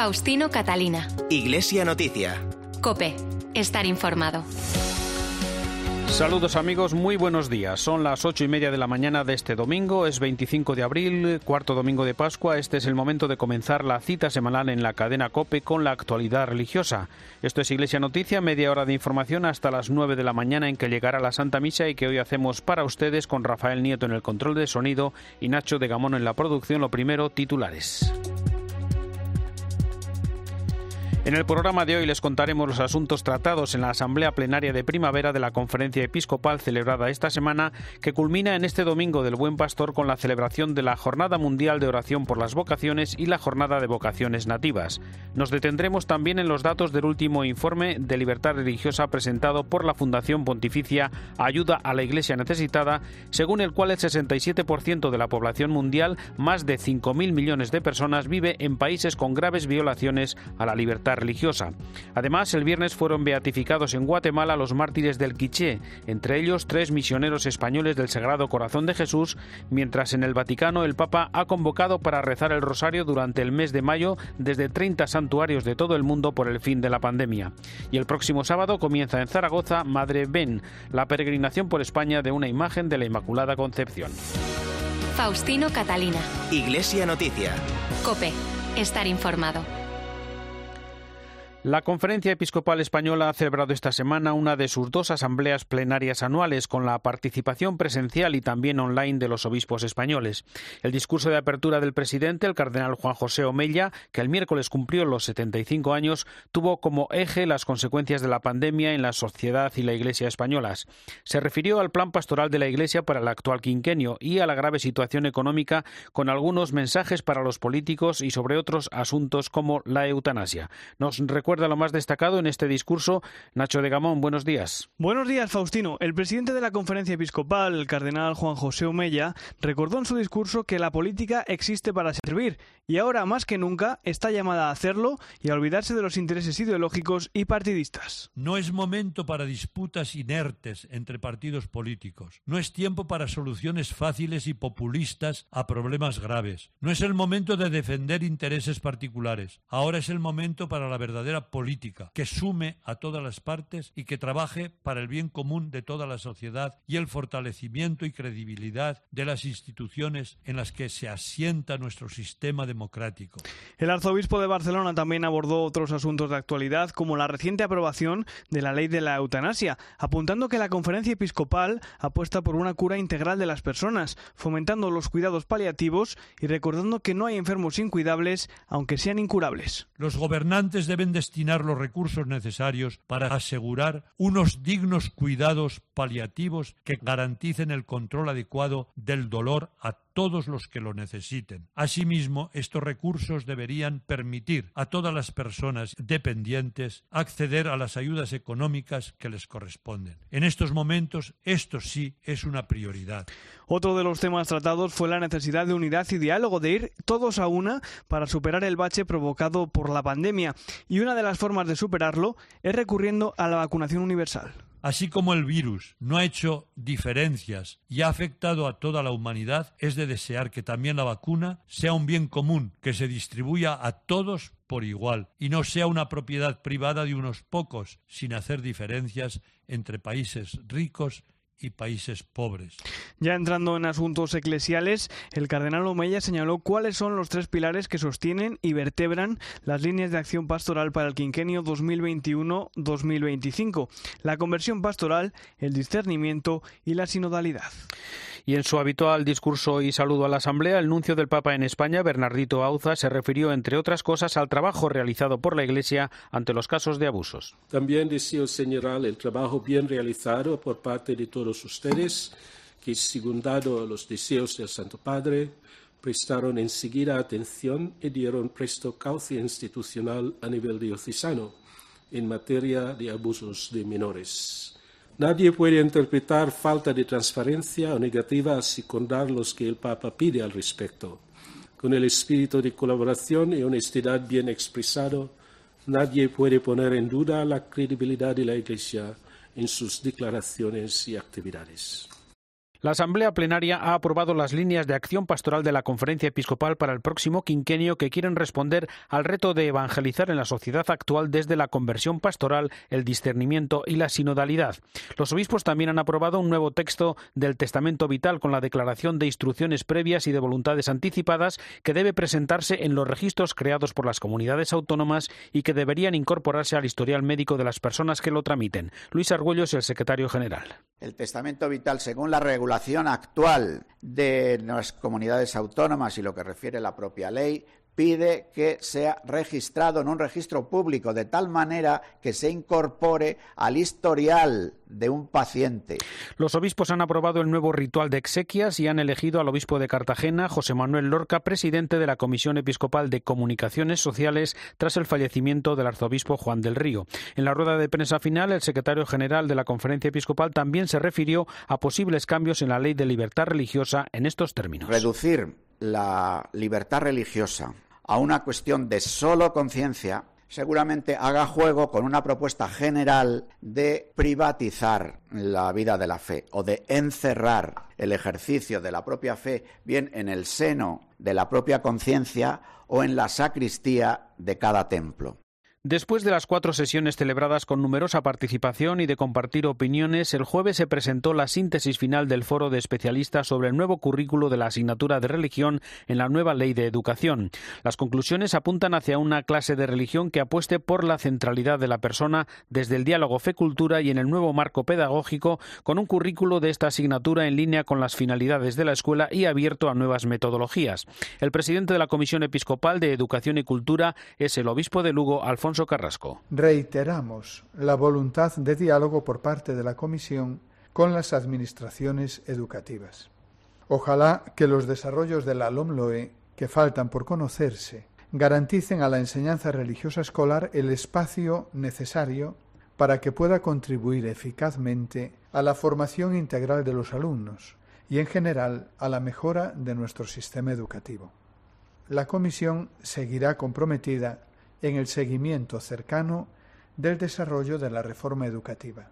Faustino Catalina. Iglesia Noticia. Cope. Estar informado. Saludos amigos, muy buenos días. Son las ocho y media de la mañana de este domingo, es 25 de abril, cuarto domingo de Pascua. Este es el momento de comenzar la cita semanal en la cadena Cope con la actualidad religiosa. Esto es Iglesia Noticia, media hora de información hasta las nueve de la mañana en que llegará la Santa Misa y que hoy hacemos para ustedes con Rafael Nieto en el control de sonido y Nacho de Gamón en la producción. Lo primero, titulares. En el programa de hoy les contaremos los asuntos tratados en la Asamblea Plenaria de Primavera de la Conferencia Episcopal celebrada esta semana, que culmina en este domingo del Buen Pastor con la celebración de la Jornada Mundial de Oración por las Vocaciones y la Jornada de Vocaciones Nativas. Nos detendremos también en los datos del último informe de libertad religiosa presentado por la Fundación Pontificia Ayuda a la Iglesia Necesitada, según el cual el 67% de la población mundial, más de 5.000 millones de personas, vive en países con graves violaciones a la libertad religiosa. Además, el viernes fueron beatificados en Guatemala los mártires del Quiché, entre ellos tres misioneros españoles del Sagrado Corazón de Jesús, mientras en el Vaticano el Papa ha convocado para rezar el rosario durante el mes de mayo desde 30 santuarios de todo el mundo por el fin de la pandemia. Y el próximo sábado comienza en Zaragoza Madre Ben, la peregrinación por España de una imagen de la Inmaculada Concepción. Faustino Catalina. Iglesia Noticia. Cope. Estar informado. La Conferencia Episcopal Española ha celebrado esta semana una de sus dos asambleas plenarias anuales con la participación presencial y también online de los obispos españoles. El discurso de apertura del presidente, el cardenal Juan José Omella, que el miércoles cumplió los 75 años, tuvo como eje las consecuencias de la pandemia en la sociedad y la Iglesia españolas. Se refirió al plan pastoral de la Iglesia para el actual quinquenio y a la grave situación económica con algunos mensajes para los políticos y sobre otros asuntos como la eutanasia. Nos recuerda lo más destacado en este discurso. Nacho de Gamón, buenos días. Buenos días, Faustino. El presidente de la conferencia episcopal, el cardenal Juan José Omella, recordó en su discurso que la política existe para servir y ahora más que nunca está llamada a hacerlo y a olvidarse de los intereses ideológicos y partidistas. No es momento para disputas inertes entre partidos políticos. No es tiempo para soluciones fáciles y populistas a problemas graves. No es el momento de defender intereses particulares. Ahora es el momento para la verdadera política que sume a todas las partes y que trabaje para el bien común de toda la sociedad y el fortalecimiento y credibilidad de las instituciones en las que se asienta nuestro sistema democrático. El arzobispo de Barcelona también abordó otros asuntos de actualidad como la reciente aprobación de la ley de la eutanasia, apuntando que la conferencia episcopal apuesta por una cura integral de las personas, fomentando los cuidados paliativos y recordando que no hay enfermos incuidables aunque sean incurables. Los gobernantes deben destinar los recursos necesarios para asegurar unos dignos cuidados paliativos que garanticen el control adecuado del dolor a todos los que lo necesiten. Asimismo, estos recursos deberían permitir a todas las personas dependientes acceder a las ayudas económicas que les corresponden. En estos momentos, esto sí es una prioridad. Otro de los temas tratados fue la necesidad de unidad y diálogo, de ir todos a una para superar el bache provocado por la pandemia. Y una de las formas de superarlo es recurriendo a la vacunación universal. Así como el virus no ha hecho diferencias y ha afectado a toda la humanidad, es de desear que también la vacuna sea un bien común, que se distribuya a todos por igual y no sea una propiedad privada de unos pocos, sin hacer diferencias entre países ricos y países pobres. Ya entrando en asuntos eclesiales, el cardenal Omeya señaló cuáles son los tres pilares que sostienen y vertebran las líneas de acción pastoral para el quinquenio 2021-2025, la conversión pastoral, el discernimiento y la sinodalidad. Y en su habitual discurso y saludo a la Asamblea, el nuncio del Papa en España, Bernardito Auza, se refirió, entre otras cosas, al trabajo realizado por la Iglesia ante los casos de abusos. También deseo señalar el trabajo bien realizado por parte de todos ustedes, que, secundado los deseos del Santo Padre, prestaron enseguida atención y dieron presto cauce institucional a nivel diocesano en materia de abusos de menores. Nadie puede interpretar falta de transparencia o negativa a secundar los que el Papa pide al respecto. Con el espíritu de colaboración y honestidad bien expresado, nadie puede poner en duda la credibilidad de la Iglesia en sus declaraciones y actividades. La Asamblea Plenaria ha aprobado las líneas de acción pastoral de la Conferencia Episcopal para el próximo quinquenio que quieren responder al reto de evangelizar en la sociedad actual desde la conversión pastoral, el discernimiento y la sinodalidad. Los obispos también han aprobado un nuevo texto del Testamento Vital con la declaración de instrucciones previas y de voluntades anticipadas que debe presentarse en los registros creados por las comunidades autónomas y que deberían incorporarse al historial médico de las personas que lo tramiten. Luis Argüello es el secretario general. El Testamento Vital, según la regulación actual de las comunidades autónomas y lo que refiere la propia ley, pide que sea registrado en un registro público de tal manera que se incorpore al historial de un paciente. Los obispos han aprobado el nuevo ritual de exequias y han elegido al obispo de Cartagena, José Manuel Lorca, presidente de la Comisión Episcopal de Comunicaciones Sociales tras el fallecimiento del arzobispo Juan del Río. En la rueda de prensa final, el secretario general de la Conferencia Episcopal también se refirió a posibles cambios en la ley de libertad religiosa en estos términos. Reducir la libertad religiosa a una cuestión de solo conciencia, seguramente haga juego con una propuesta general de privatizar la vida de la fe o de encerrar el ejercicio de la propia fe bien en el seno de la propia conciencia o en la sacristía de cada templo. Después de las cuatro sesiones celebradas con numerosa participación y de compartir opiniones, el jueves se presentó la síntesis final del foro de especialistas sobre el nuevo currículo de la asignatura de religión en la nueva ley de educación. Las conclusiones apuntan hacia una clase de religión que apueste por la centralidad de la persona desde el diálogo fe-cultura y en el nuevo marco pedagógico, con un currículo de esta asignatura en línea con las finalidades de la escuela y abierto a nuevas metodologías. El presidente de la Comisión Episcopal de Educación y Cultura es el obispo de Lugo, Alfonso Carrasco. Reiteramos la voluntad de diálogo por parte de la Comisión con las administraciones educativas. Ojalá que los desarrollos de la LOMLOE, que faltan por conocerse, garanticen a la enseñanza religiosa escolar el espacio necesario para que pueda contribuir eficazmente a la formación integral de los alumnos y, en general, a la mejora de nuestro sistema educativo. La Comisión seguirá comprometida en el seguimiento cercano del desarrollo de la reforma educativa.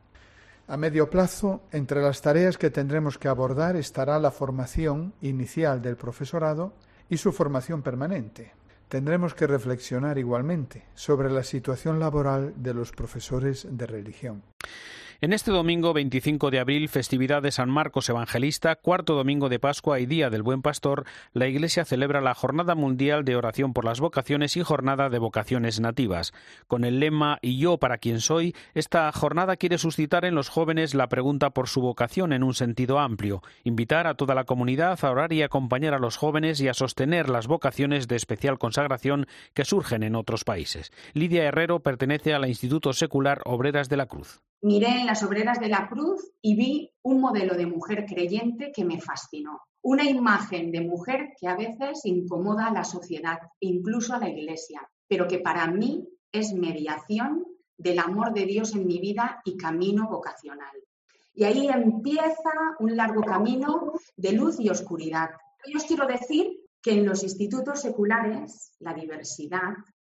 A medio plazo, entre las tareas que tendremos que abordar estará la formación inicial del profesorado y su formación permanente. Tendremos que reflexionar igualmente sobre la situación laboral de los profesores de religión. En este domingo 25 de abril, festividad de San Marcos Evangelista, cuarto domingo de Pascua y Día del Buen Pastor, la Iglesia celebra la Jornada Mundial de Oración por las Vocaciones y Jornada de Vocaciones Nativas. Con el lema Y yo para quien soy, esta jornada quiere suscitar en los jóvenes la pregunta por su vocación en un sentido amplio, invitar a toda la comunidad a orar y acompañar a los jóvenes y a sostener las vocaciones de especial consagración que surgen en otros países. Lidia Herrero pertenece al Instituto Secular Obreras de la Cruz. Miré en las obreras de la cruz y vi un modelo de mujer creyente que me fascinó. Una imagen de mujer que a veces incomoda a la sociedad, incluso a la iglesia, pero que para mí es mediación del amor de Dios en mi vida y camino vocacional. Y ahí empieza un largo camino de luz y oscuridad. Yo os quiero decir que en los institutos seculares la diversidad,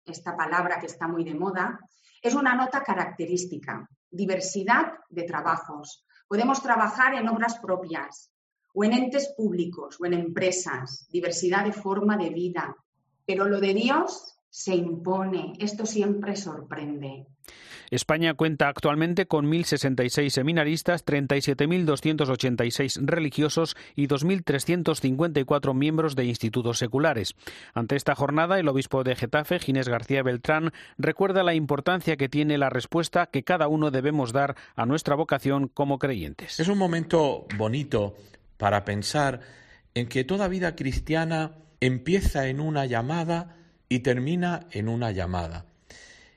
esta palabra que está muy de moda, es una nota característica diversidad de trabajos. Podemos trabajar en obras propias o en entes públicos o en empresas, diversidad de forma de vida. Pero lo de Dios se impone, esto siempre sorprende. España cuenta actualmente con 1.066 seminaristas, 37.286 religiosos y 2.354 miembros de institutos seculares. Ante esta jornada, el obispo de Getafe, Ginés García Beltrán, recuerda la importancia que tiene la respuesta que cada uno debemos dar a nuestra vocación como creyentes. Es un momento bonito para pensar en que toda vida cristiana empieza en una llamada y termina en una llamada.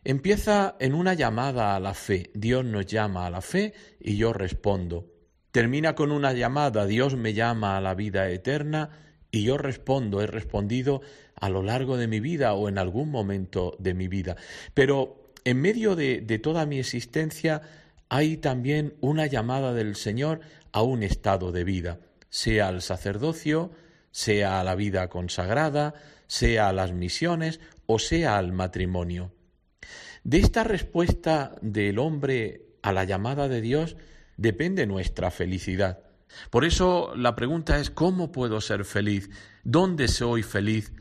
Empieza en una llamada a la fe. Dios nos llama a la fe y yo respondo. Termina con una llamada. Dios me llama a la vida eterna y yo respondo. He respondido a lo largo de mi vida o en algún momento de mi vida. Pero en medio de, de toda mi existencia hay también una llamada del Señor a un estado de vida, sea al sacerdocio, sea a la vida consagrada, sea a las misiones o sea al matrimonio. De esta respuesta del hombre a la llamada de Dios depende nuestra felicidad. Por eso la pregunta es, ¿cómo puedo ser feliz? ¿Dónde soy feliz?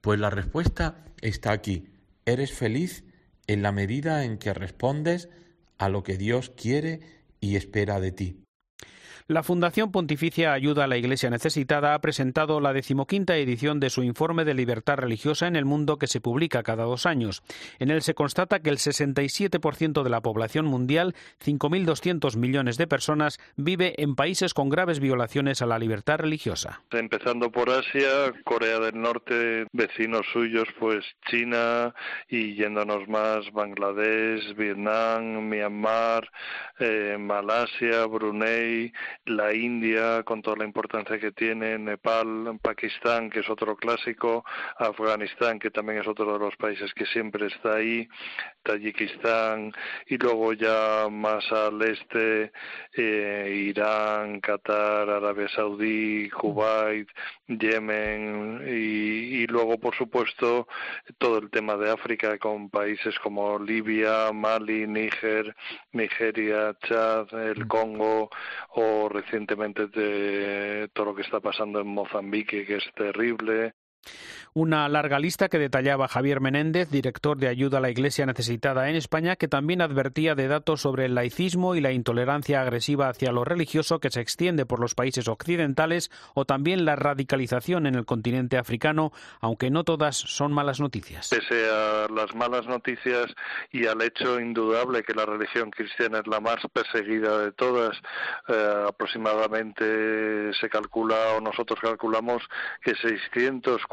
Pues la respuesta está aquí. Eres feliz en la medida en que respondes a lo que Dios quiere y espera de ti. La Fundación Pontificia Ayuda a la Iglesia Necesitada ha presentado la decimoquinta edición de su informe de libertad religiosa en el mundo que se publica cada dos años. En él se constata que el 67% de la población mundial, 5.200 millones de personas, vive en países con graves violaciones a la libertad religiosa. Empezando por Asia, Corea del Norte, vecinos suyos, pues China y yéndonos más, Bangladesh, Vietnam, Myanmar, eh, Malasia, Brunei, la India con toda la importancia que tiene, Nepal, Pakistán, que es otro clásico, Afganistán, que también es otro de los países que siempre está ahí, Tayikistán, y luego ya más al este, eh, Irán, Qatar, Arabia Saudí, Kuwait, Yemen, y, y luego, por supuesto, todo el tema de África con países como Libia, Mali, Níger, Nigeria, Chad, el Congo o recientemente de todo lo que está pasando en Mozambique, que es terrible. Una larga lista que detallaba Javier Menéndez, director de ayuda a la Iglesia necesitada en España, que también advertía de datos sobre el laicismo y la intolerancia agresiva hacia lo religioso que se extiende por los países occidentales o también la radicalización en el continente africano, aunque no todas son malas noticias. Pese a las malas noticias y al hecho indudable que la religión cristiana es la más perseguida de todas, eh, aproximadamente se calcula o nosotros calculamos que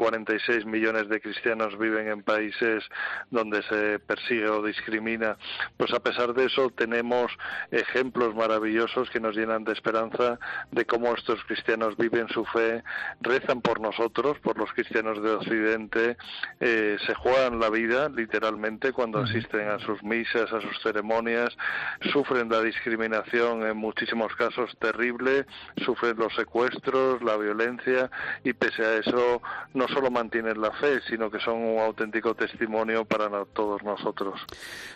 646 millones de cristianos viven en países donde se persigue o discrimina, pues a pesar de eso tenemos ejemplos maravillosos que nos llenan de esperanza de cómo estos cristianos viven su fe, rezan por nosotros, por los cristianos de Occidente, eh, se juegan la vida literalmente cuando asisten a sus misas, a sus ceremonias, sufren la discriminación en muchísimos casos terrible, sufren los secuestros, la violencia y pese a eso no solo mantienen tienen la fe, sino que son un auténtico testimonio para todos nosotros.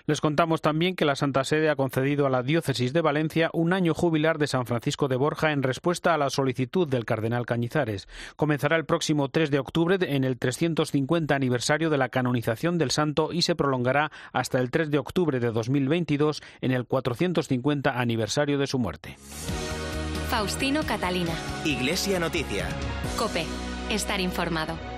Les contamos también que la Santa Sede ha concedido a la Diócesis de Valencia un año jubilar de San Francisco de Borja en respuesta a la solicitud del Cardenal Cañizares. Comenzará el próximo 3 de octubre en el 350 aniversario de la canonización del santo y se prolongará hasta el 3 de octubre de 2022 en el 450 aniversario de su muerte. Faustino Catalina. Iglesia Noticia. Cope. Estar informado.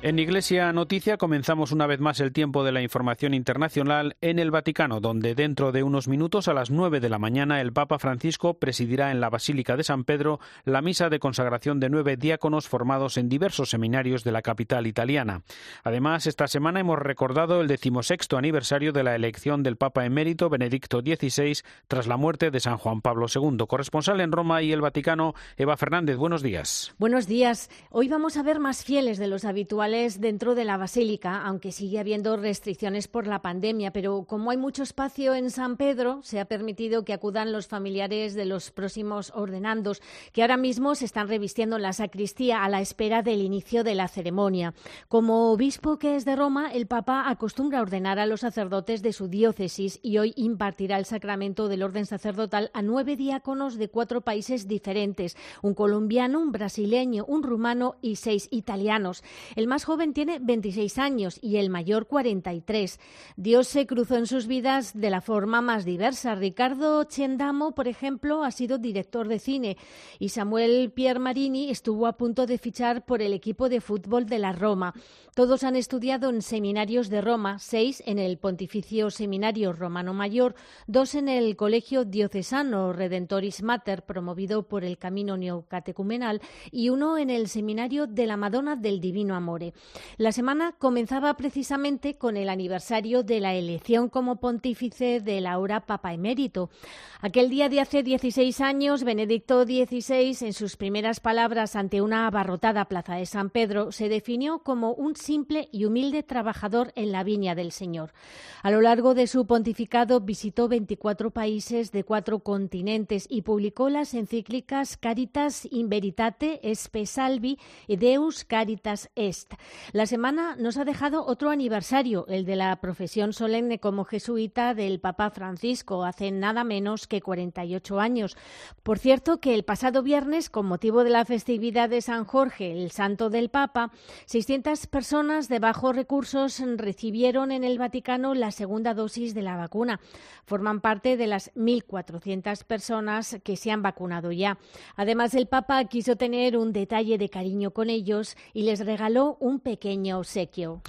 En Iglesia Noticia comenzamos una vez más el tiempo de la información internacional en el Vaticano, donde dentro de unos minutos a las nueve de la mañana el Papa Francisco presidirá en la Basílica de San Pedro la misa de consagración de nueve diáconos formados en diversos seminarios de la capital italiana. Además, esta semana hemos recordado el decimosexto aniversario de la elección del Papa emérito Benedicto XVI tras la muerte de San Juan Pablo II. Corresponsal en Roma y el Vaticano, Eva Fernández, buenos días. Buenos días. Hoy vamos a ver más fieles de los habituales dentro de la basílica, aunque sigue habiendo restricciones por la pandemia. Pero como hay mucho espacio en San Pedro, se ha permitido que acudan los familiares de los próximos ordenandos, que ahora mismo se están revistiendo en la sacristía a la espera del inicio de la ceremonia. Como obispo que es de Roma, el Papa acostumbra ordenar a los sacerdotes de su diócesis y hoy impartirá el sacramento del orden sacerdotal a nueve diáconos de cuatro países diferentes, un colombiano, un brasileño, un rumano y seis italianos. El más joven tiene 26 años y el mayor 43. Dios se cruzó en sus vidas de la forma más diversa. Ricardo Chendamo, por ejemplo, ha sido director de cine y Samuel Piermarini estuvo a punto de fichar por el equipo de fútbol de la Roma. Todos han estudiado en seminarios de Roma, seis en el Pontificio Seminario Romano Mayor, dos en el Colegio Diocesano Redentoris Mater, promovido por el Camino Neocatecumenal, y uno en el Seminario de la Madonna del Divino La semana comenzaba precisamente con el aniversario de la elección como pontífice de Laura Papa Emérito. Aquel día de hace 16 años, Benedicto XVI, en sus primeras palabras ante una abarrotada plaza de San Pedro, se definió como un simple y humilde trabajador en la viña del Señor. A lo largo de su pontificado visitó 24 países de cuatro continentes y publicó las encíclicas Caritas in Veritate, Espe Salvi y Deus Caritas Est. La semana nos ha dejado otro aniversario, el de la profesión solemne como jesuita del Papa Francisco, hace nada menos que 48 años. Por cierto, que el pasado viernes, con motivo de la festividad de San Jorge, el santo del Papa, 600 personas de bajos recursos recibieron en el Vaticano la segunda dosis de la vacuna. Forman parte de las 1.400 personas que se han vacunado ya. Además, el Papa quiso tener un detalle de cariño con ellos y les regaló un pequeño obsequio.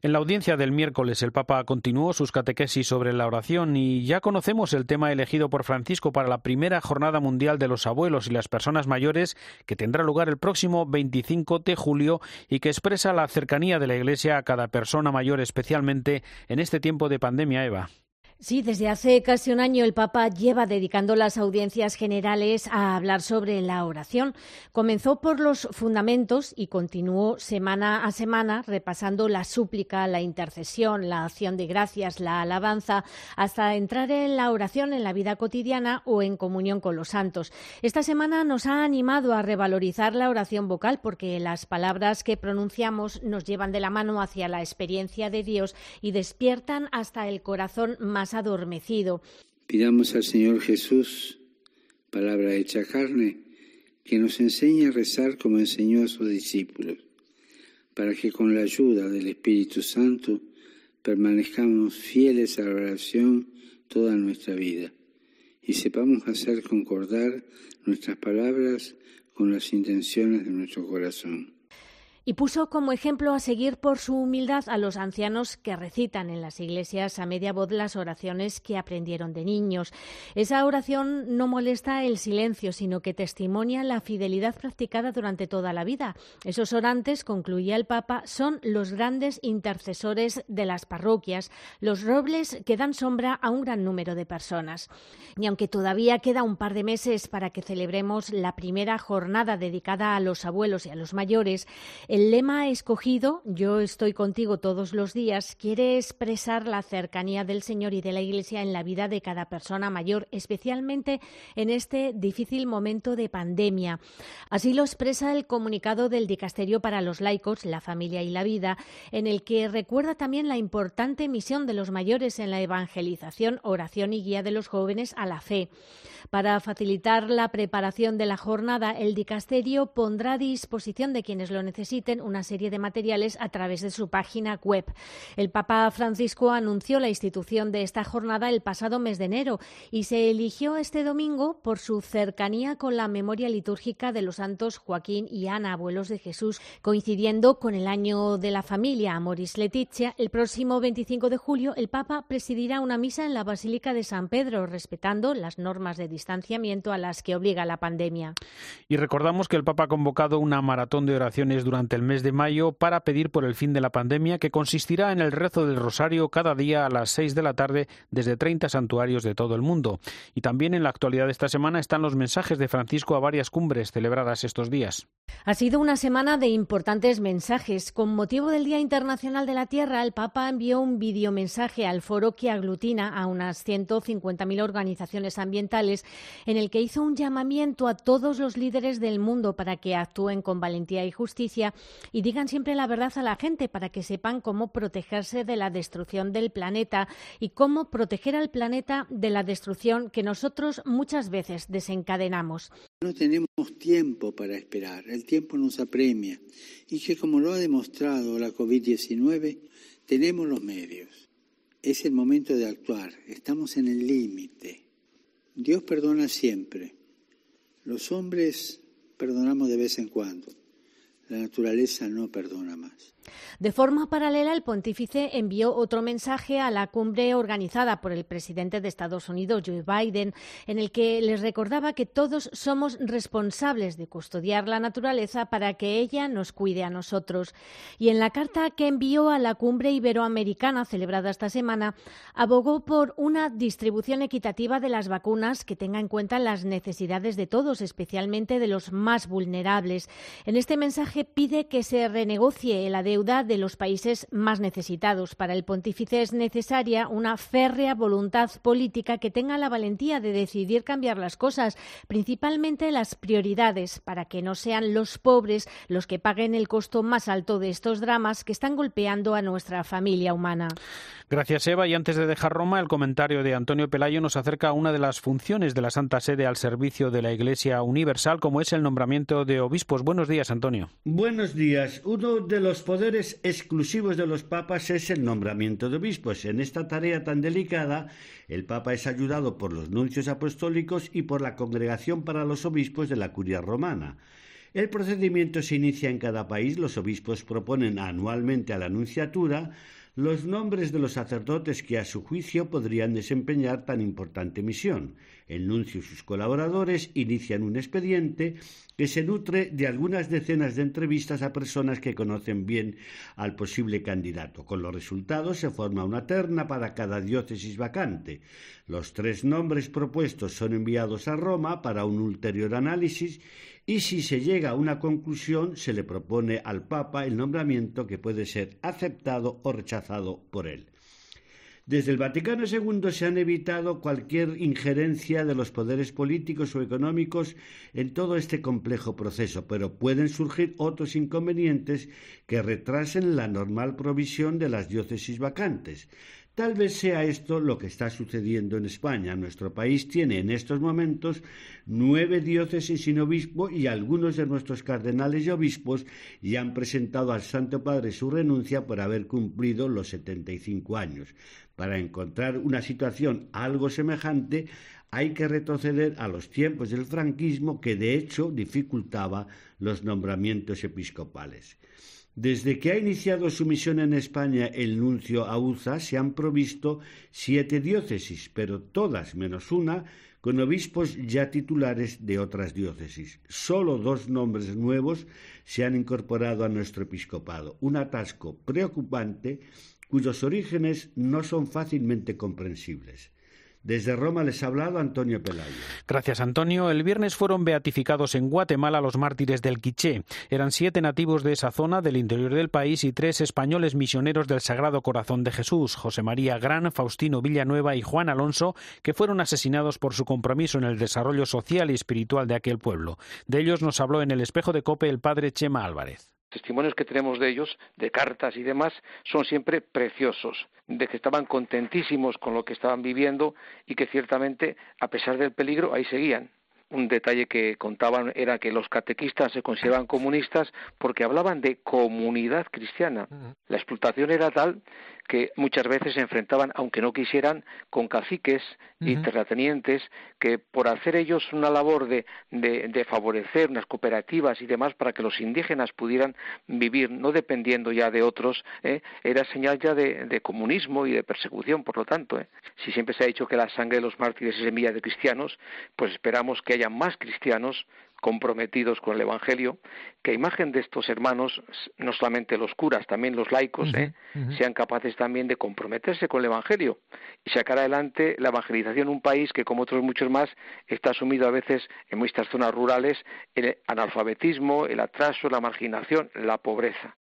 En la audiencia del miércoles, el Papa continuó sus catequesis sobre la oración y ya conocemos el tema elegido por Francisco para la primera Jornada Mundial de los Abuelos y las Personas Mayores, que tendrá lugar el próximo 25 de julio y que expresa la cercanía de la Iglesia a cada persona mayor, especialmente en este tiempo de pandemia, Eva. Sí, desde hace casi un año el Papa lleva dedicando las audiencias generales a hablar sobre la oración. Comenzó por los fundamentos y continuó semana a semana repasando la súplica, la intercesión, la acción de gracias, la alabanza, hasta entrar en la oración en la vida cotidiana o en comunión con los santos. Esta semana nos ha animado a revalorizar la oración vocal porque las palabras que pronunciamos nos llevan de la mano hacia la experiencia de Dios y despiertan hasta el corazón más adormecido. Pidamos al Señor Jesús, palabra hecha carne, que nos enseñe a rezar como enseñó a sus discípulos, para que con la ayuda del Espíritu Santo permanezcamos fieles a la oración toda nuestra vida y sepamos hacer concordar nuestras palabras con las intenciones de nuestro corazón y puso como ejemplo a seguir por su humildad a los ancianos que recitan en las iglesias a media voz las oraciones que aprendieron de niños. Esa oración no molesta el silencio, sino que testimonia la fidelidad practicada durante toda la vida. Esos orantes, concluía el Papa, son los grandes intercesores de las parroquias, los robles que dan sombra a un gran número de personas. Y aunque todavía queda un par de meses para que celebremos la primera jornada dedicada a los abuelos y a los mayores, lema escogido, Yo estoy contigo todos los días, quiere expresar la cercanía del Señor y de la Iglesia en la vida de cada persona mayor, especialmente en este difícil momento de pandemia. Así lo expresa el comunicado del Dicasterio para los laicos, la familia y la vida, en el que recuerda también la importante misión de los mayores en la evangelización, oración y guía de los jóvenes a la fe. Para facilitar la preparación de la jornada, el Dicasterio pondrá a disposición de quienes lo una serie de materiales a través de su página web. El Papa Francisco anunció la institución de esta jornada el pasado mes de enero y se eligió este domingo por su cercanía con la memoria litúrgica de los santos Joaquín y Ana, abuelos de Jesús, coincidiendo con el año de la familia Amoris Letizia. El próximo 25 de julio el Papa presidirá una misa en la Basílica de San Pedro, respetando las normas de distanciamiento a las que obliga la pandemia. Y recordamos que el Papa ha convocado una maratón de oraciones durante el mes de mayo para pedir por el fin de la pandemia que consistirá en el rezo del rosario cada día a las seis de la tarde desde 30 santuarios de todo el mundo. Y también en la actualidad de esta semana están los mensajes de Francisco a varias cumbres celebradas estos días. Ha sido una semana de importantes mensajes. Con motivo del Día Internacional de la Tierra, el Papa envió un videomensaje al foro que aglutina a unas 150.000 organizaciones ambientales en el que hizo un llamamiento a todos los líderes del mundo para que actúen con valentía y justicia y digan siempre la verdad a la gente para que sepan cómo protegerse de la destrucción del planeta y cómo proteger al planeta de la destrucción que nosotros muchas veces desencadenamos. No tenemos tiempo para esperar, el tiempo nos apremia y que como lo ha demostrado la COVID-19, tenemos los medios. Es el momento de actuar, estamos en el límite. Dios perdona siempre. Los hombres perdonamos de vez en cuando. La naturaleza no perdona más. De forma paralela, el pontífice envió otro mensaje a la cumbre organizada por el presidente de Estados Unidos, Joe Biden, en el que les recordaba que todos somos responsables de custodiar la naturaleza para que ella nos cuide a nosotros. Y en la carta que envió a la cumbre iberoamericana celebrada esta semana, abogó por una distribución equitativa de las vacunas que tenga en cuenta las necesidades de todos, especialmente de los más vulnerables. En este mensaje pide que se renegocie el ADN deuda de los países más necesitados. Para el pontífice es necesaria una férrea voluntad política que tenga la valentía de decidir cambiar las cosas, principalmente las prioridades, para que no sean los pobres los que paguen el costo más alto de estos dramas que están golpeando a nuestra familia humana. Gracias, Eva. Y antes de dejar Roma, el comentario de Antonio Pelayo nos acerca a una de las funciones de la Santa Sede al servicio de la Iglesia Universal, como es el nombramiento de obispos. Buenos días, Antonio. Buenos días. Uno de los poderes exclusivos de los papas es el nombramiento de obispos. En esta tarea tan delicada, el papa es ayudado por los nuncios apostólicos y por la Congregación para los Obispos de la Curia Romana. El procedimiento se inicia en cada país. Los obispos proponen anualmente a la nunciatura los nombres de los sacerdotes que a su juicio podrían desempeñar tan importante misión. El nuncio y sus colaboradores inician un expediente que se nutre de algunas decenas de entrevistas a personas que conocen bien al posible candidato. Con los resultados se forma una terna para cada diócesis vacante. Los tres nombres propuestos son enviados a Roma para un ulterior análisis y si se llega a una conclusión se le propone al Papa el nombramiento que puede ser aceptado o rechazado por él. Desde el Vaticano II se han evitado cualquier injerencia de los poderes políticos o económicos en todo este complejo proceso, pero pueden surgir otros inconvenientes que retrasen la normal provisión de las diócesis vacantes. Tal vez sea esto lo que está sucediendo en España. Nuestro país tiene en estos momentos nueve diócesis sin obispo y algunos de nuestros cardenales y obispos ya han presentado al Santo Padre su renuncia por haber cumplido los 75 años. Para encontrar una situación algo semejante hay que retroceder a los tiempos del franquismo que de hecho dificultaba los nombramientos episcopales. Desde que ha iniciado su misión en España el nuncio Auza se han provisto siete diócesis, pero todas menos una con obispos ya titulares de otras diócesis. Solo dos nombres nuevos se han incorporado a nuestro episcopado, un atasco preocupante cuyos orígenes no son fácilmente comprensibles. Desde Roma les ha hablado Antonio Pelayo. Gracias, Antonio. El viernes fueron beatificados en Guatemala los mártires del Quiché. Eran siete nativos de esa zona del interior del país y tres españoles misioneros del Sagrado Corazón de Jesús, José María Gran, Faustino Villanueva y Juan Alonso, que fueron asesinados por su compromiso en el desarrollo social y espiritual de aquel pueblo. De ellos nos habló en el espejo de Cope el padre Chema Álvarez testimonios que tenemos de ellos, de cartas y demás, son siempre preciosos, de que estaban contentísimos con lo que estaban viviendo y que ciertamente, a pesar del peligro, ahí seguían. Un detalle que contaban era que los catequistas se consideraban comunistas porque hablaban de comunidad cristiana. La explotación era tal que muchas veces se enfrentaban, aunque no quisieran, con caciques y terratenientes que por hacer ellos una labor de, de, favorecer unas cooperativas y demás para que los indígenas pudieran vivir no dependiendo ya de otros, ¿eh? era señal ya de, comunismo y de persecución, por lo tanto. ¿eh? Si siempre se ha dicho que la sangre de los mártires es semilla de cristianos, pues esperamos que haya más cristianos comprometidos con el Evangelio, que a imagen de estos hermanos, no solamente los curas, también los laicos, ¿eh? sean capaces también de comprometerse con el Evangelio y sacar adelante la evangelización en un país que, como otros muchos más, está sumido a veces en muchas zonas rurales el analfabetismo, el atraso, la marginación, la pobreza.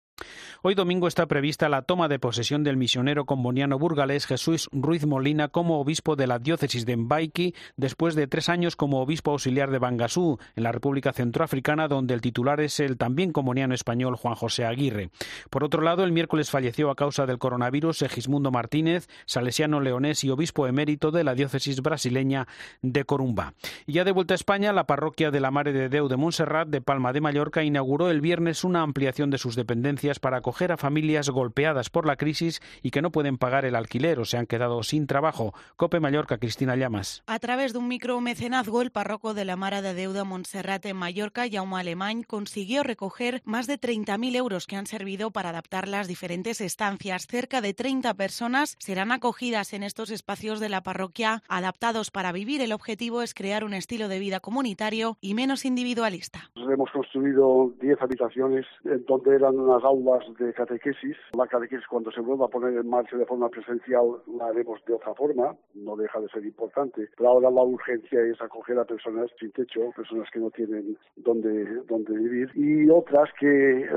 Hoy domingo está prevista la toma de posesión del misionero comboniano burgalés Jesús Ruiz Molina como obispo de la diócesis de Mbaiki después de tres años como obispo auxiliar de Bangasú, en la República Centroafricana, donde el titular es el también comboniano español Juan José Aguirre. Por otro lado, el miércoles falleció a causa del coronavirus Segismundo Martínez, salesiano leonés y obispo emérito de la diócesis brasileña de Corumba. Y ya de vuelta a España, la parroquia de la Mare de Deu de Montserrat de Palma de Mallorca inauguró el viernes una ampliación de sus dependencias para acoger a familias golpeadas por la crisis y que no pueden pagar el alquiler o se han quedado sin trabajo. Cope Mallorca, Cristina Llamas. A través de un micromecenazgo, el párroco de la Mara de Deuda Montserrat en Mallorca, Jaume Alemán, consiguió recoger más de 30.000 euros que han servido para adaptar las diferentes estancias. Cerca de 30 personas serán acogidas en estos espacios de la parroquia adaptados para vivir. El objetivo es crear un estilo de vida comunitario y menos individualista. Hemos construido 10 habitaciones en donde eran unas aulas aulas de catequesis. La catequesis cuando se vuelva a poner en marcha de forma presencial la haremos de otra forma, no deja de ser importante, pero ahora la urgencia es acoger a personas sin techo, personas que no tienen dónde, dónde vivir y otras que eh,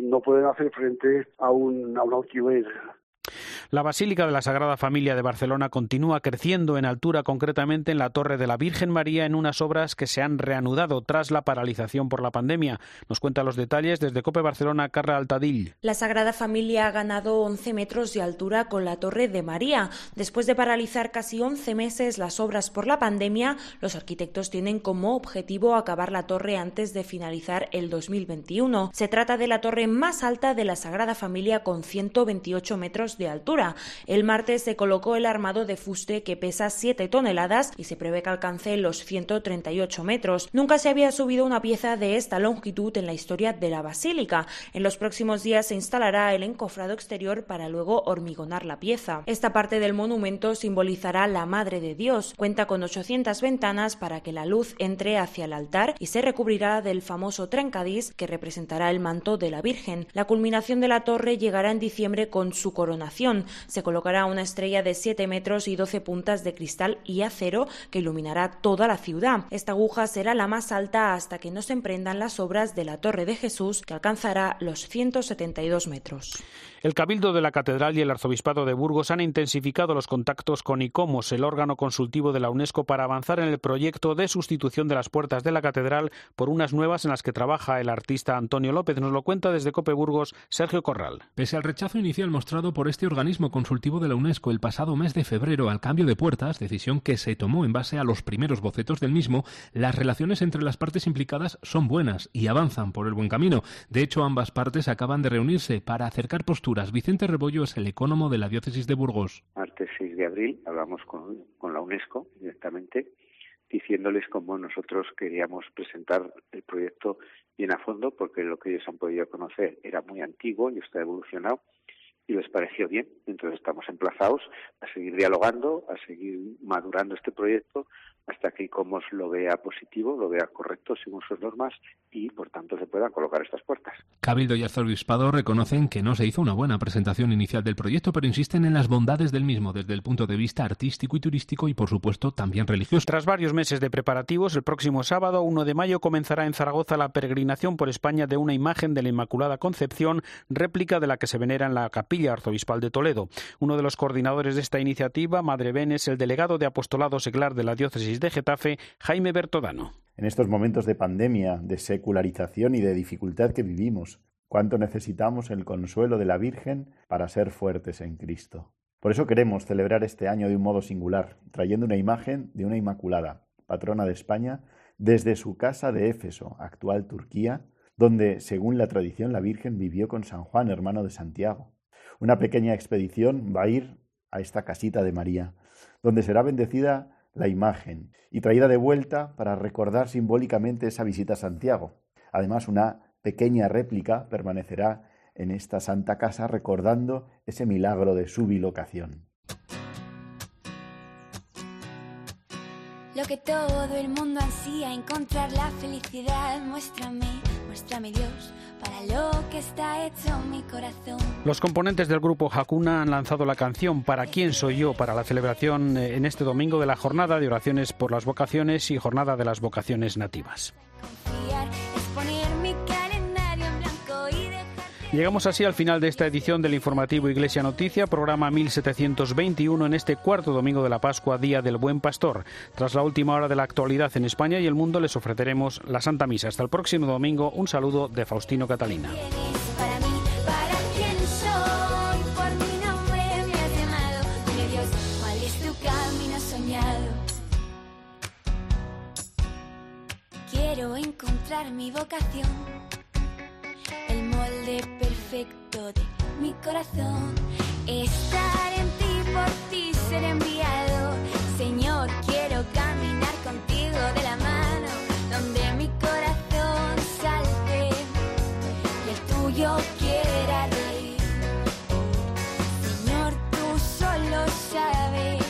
no pueden hacer frente a un, a un alquiler la Basílica de la Sagrada Familia de Barcelona continúa creciendo en altura, concretamente en la Torre de la Virgen María, en unas obras que se han reanudado tras la paralización por la pandemia. Nos cuenta los detalles desde Cope Barcelona, Carla Altadil. La Sagrada Familia ha ganado 11 metros de altura con la Torre de María. Después de paralizar casi 11 meses las obras por la pandemia, los arquitectos tienen como objetivo acabar la torre antes de finalizar el 2021. Se trata de la torre más alta de la Sagrada Familia con 128 metros de altura. El martes se colocó el armado de fuste que pesa 7 toneladas y se prevé que alcance los 138 metros. Nunca se había subido una pieza de esta longitud en la historia de la basílica. En los próximos días se instalará el encofrado exterior para luego hormigonar la pieza. Esta parte del monumento simbolizará la Madre de Dios. Cuenta con 800 ventanas para que la luz entre hacia el altar y se recubrirá del famoso trencadís que representará el manto de la Virgen. La culminación de la torre llegará en diciembre con su coronación. Se colocará una estrella de 7 metros y 12 puntas de cristal y acero que iluminará toda la ciudad. Esta aguja será la más alta hasta que no se emprendan las obras de la Torre de Jesús, que alcanzará los 172 metros. El Cabildo de la Catedral y el Arzobispado de Burgos han intensificado los contactos con ICOMOS, el órgano consultivo de la UNESCO, para avanzar en el proyecto de sustitución de las puertas de la Catedral por unas nuevas en las que trabaja el artista Antonio López. Nos lo cuenta desde Cope Burgos Sergio Corral. Pese al rechazo inicial mostrado por este organismo consultivo de la UNESCO el pasado mes de febrero al cambio de puertas, decisión que se tomó en base a los primeros bocetos del mismo, las relaciones entre las partes implicadas son buenas y avanzan por el buen camino. De hecho, ambas partes acaban de reunirse para acercar posturas Vicente Rebollo es el ecónomo de la diócesis de Burgos. Martes 6 de abril hablamos con, con la UNESCO directamente diciéndoles cómo nosotros queríamos presentar el proyecto bien a fondo porque lo que ellos han podido conocer era muy antiguo y está evolucionado y les pareció bien. Entonces estamos emplazados a seguir dialogando, a seguir madurando este proyecto hasta que ICOMOS lo vea positivo, lo vea correcto según sus normas y, por tanto, se puedan colocar estas puertas. Cabildo y Arzobispado reconocen que no se hizo una buena presentación inicial del proyecto, pero insisten en las bondades del mismo desde el punto de vista artístico y turístico y, por supuesto, también religioso. Tras varios meses de preparativos, el próximo sábado, 1 de mayo, comenzará en Zaragoza la peregrinación por España de una imagen de la Inmaculada Concepción, réplica de la que se venera en la capilla arzobispal de Toledo. Uno de los coordinadores de esta iniciativa, Madre Ben, es el delegado de apostolado seglar de la diócesis de Getafe, Jaime Bertodano. En estos momentos de pandemia, de secularización y de dificultad que vivimos, cuánto necesitamos el consuelo de la Virgen para ser fuertes en Cristo. Por eso queremos celebrar este año de un modo singular, trayendo una imagen de una Inmaculada, patrona de España, desde su casa de Éfeso, actual Turquía, donde, según la tradición, la Virgen vivió con San Juan, hermano de Santiago. Una pequeña expedición va a ir a esta casita de María, donde será bendecida la imagen y traída de vuelta para recordar simbólicamente esa visita a Santiago. Además, una pequeña réplica permanecerá en esta santa casa recordando ese milagro de su bilocación. Lo que todo el mundo ansía, encontrar la felicidad, muéstrame, muéstrame Dios para lo que está hecho mi corazón. Los componentes del grupo Hakuna han lanzado la canción Para quién soy yo para la celebración eh, en este domingo de la jornada de oraciones por las vocaciones y jornada de las vocaciones nativas. Llegamos así al final de esta edición del informativo Iglesia Noticia, programa 1721 en este cuarto domingo de la Pascua, Día del Buen Pastor. Tras la última hora de la actualidad en España y el mundo, les ofreceremos la Santa Misa. Hasta el próximo domingo, un saludo de Faustino Catalina. Quiero encontrar mi vocación perfecto de mi corazón. Estar en ti, por ti ser enviado. Señor, quiero caminar contigo de la mano, donde mi corazón salte y el tuyo quiera. Señor, tú solo sabes